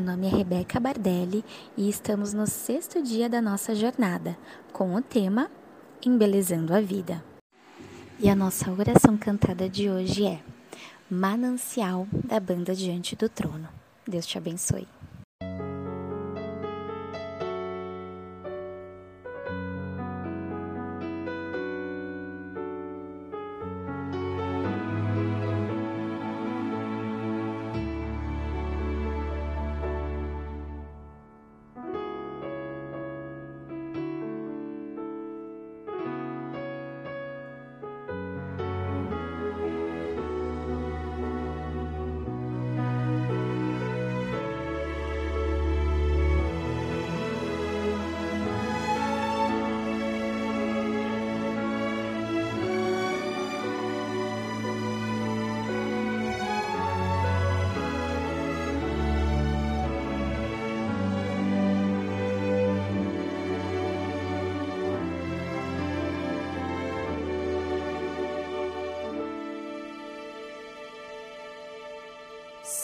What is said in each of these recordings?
Meu nome é Rebeca Bardelli e estamos no sexto dia da nossa jornada com o tema Embelezando a Vida. E a nossa oração cantada de hoje é Manancial da Banda Diante do Trono. Deus te abençoe.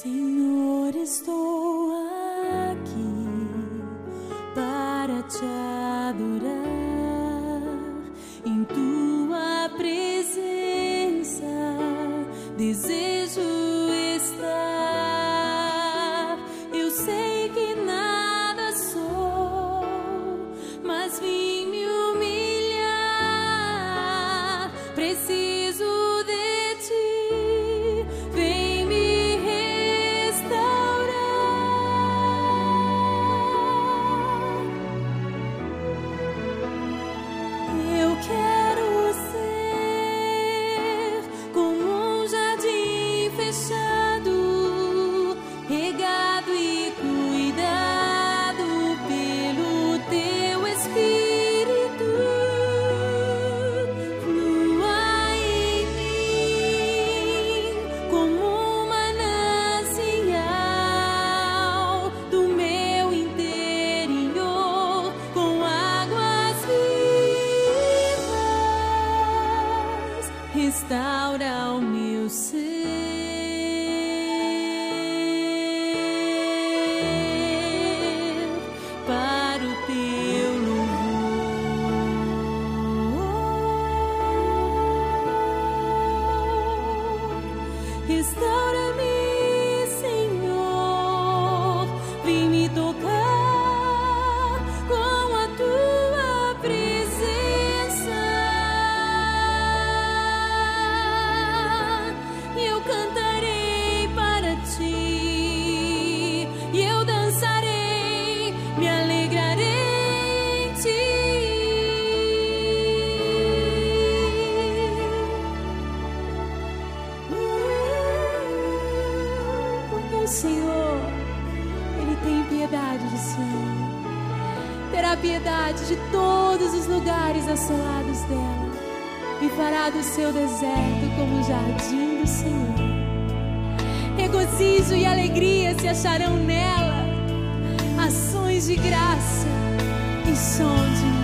Senhor, estou aqui o Senhor, Ele tem piedade de Sião. Terá piedade de todos os lugares assolados dela. E fará do seu deserto como o jardim do Senhor. Regozijo e alegria se acharão nela. Ações de graça e som de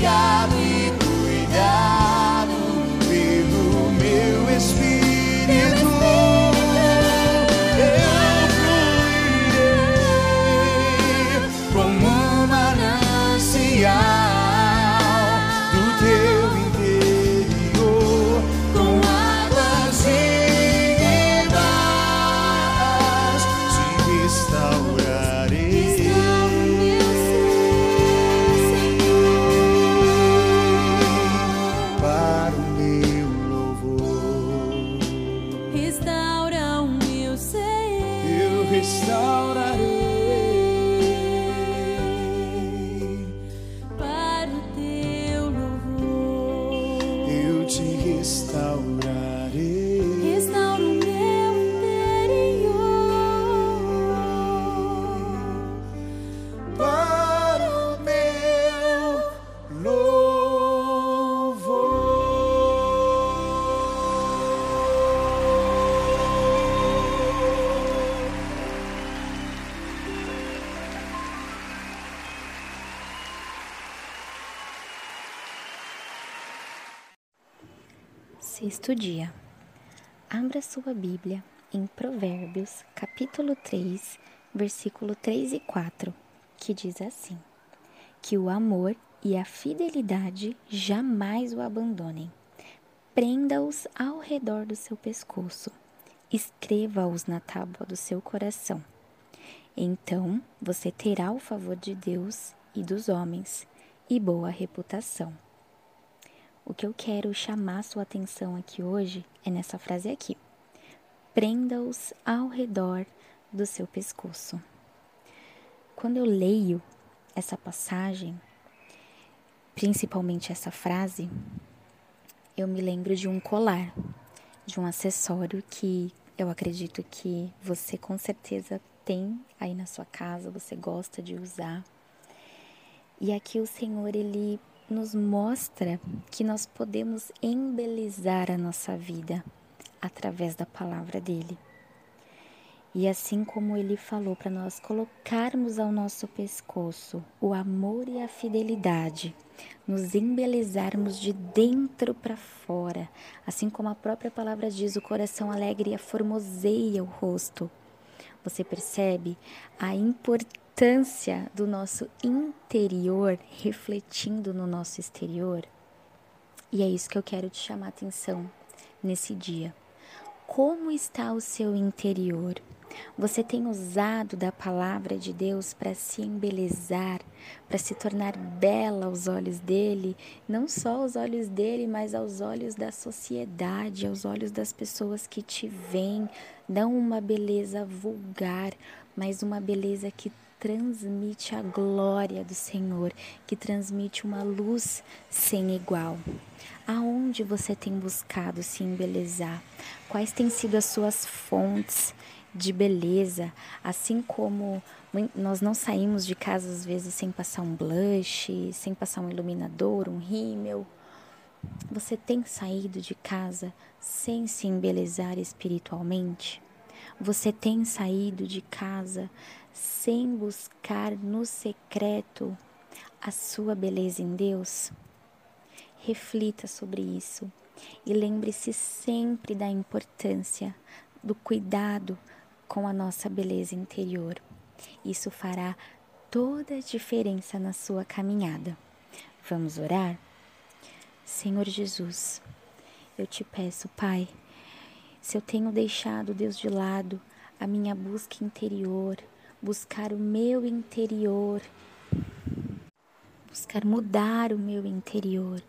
God. Sexto dia. Abra sua Bíblia em Provérbios, capítulo 3, versículo 3 e 4, que diz assim: Que o amor e a fidelidade jamais o abandonem. Prenda-os ao redor do seu pescoço, escreva-os na tábua do seu coração. Então você terá o favor de Deus e dos homens e boa reputação. O que eu quero chamar sua atenção aqui hoje é nessa frase aqui. Prenda-os ao redor do seu pescoço. Quando eu leio essa passagem, principalmente essa frase, eu me lembro de um colar, de um acessório que eu acredito que você com certeza tem aí na sua casa, você gosta de usar. E aqui o Senhor ele nos mostra que nós podemos embelezar a nossa vida através da palavra dele. E assim como ele falou para nós colocarmos ao nosso pescoço o amor e a fidelidade, nos embelezarmos de dentro para fora, assim como a própria palavra diz, o coração alegre aformoseia o rosto. Você percebe a importância do nosso interior refletindo no nosso exterior? E é isso que eu quero te chamar a atenção nesse dia. Como está o seu interior? Você tem usado da palavra de Deus para se embelezar, para se tornar bela aos olhos dele, não só aos olhos dele, mas aos olhos da sociedade, aos olhos das pessoas que te veem, não uma beleza vulgar, mas uma beleza que transmite a glória do Senhor, que transmite uma luz sem igual. Aonde você tem buscado se embelezar? Quais têm sido as suas fontes de beleza? Assim como nós não saímos de casa às vezes sem passar um blush, sem passar um iluminador, um rímel. Você tem saído de casa sem se embelezar espiritualmente? Você tem saído de casa sem buscar no secreto a sua beleza em Deus? Reflita sobre isso e lembre-se sempre da importância do cuidado com a nossa beleza interior. Isso fará toda a diferença na sua caminhada. Vamos orar? Senhor Jesus, eu te peço, Pai, se eu tenho deixado Deus de lado a minha busca interior, buscar o meu interior, buscar mudar o meu interior.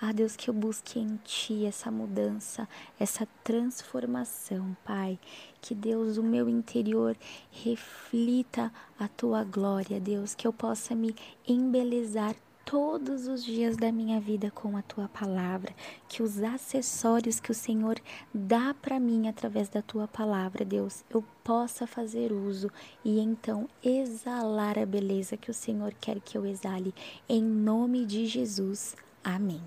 Ah, Deus, que eu busque em Ti essa mudança, essa transformação, Pai. Que Deus, o meu interior reflita a Tua glória, Deus. Que eu possa me embelezar todos os dias da minha vida com a tua palavra, que os acessórios que o Senhor dá para mim através da tua palavra, Deus, eu possa fazer uso e então exalar a beleza que o Senhor quer que eu exale, em nome de Jesus. Amém.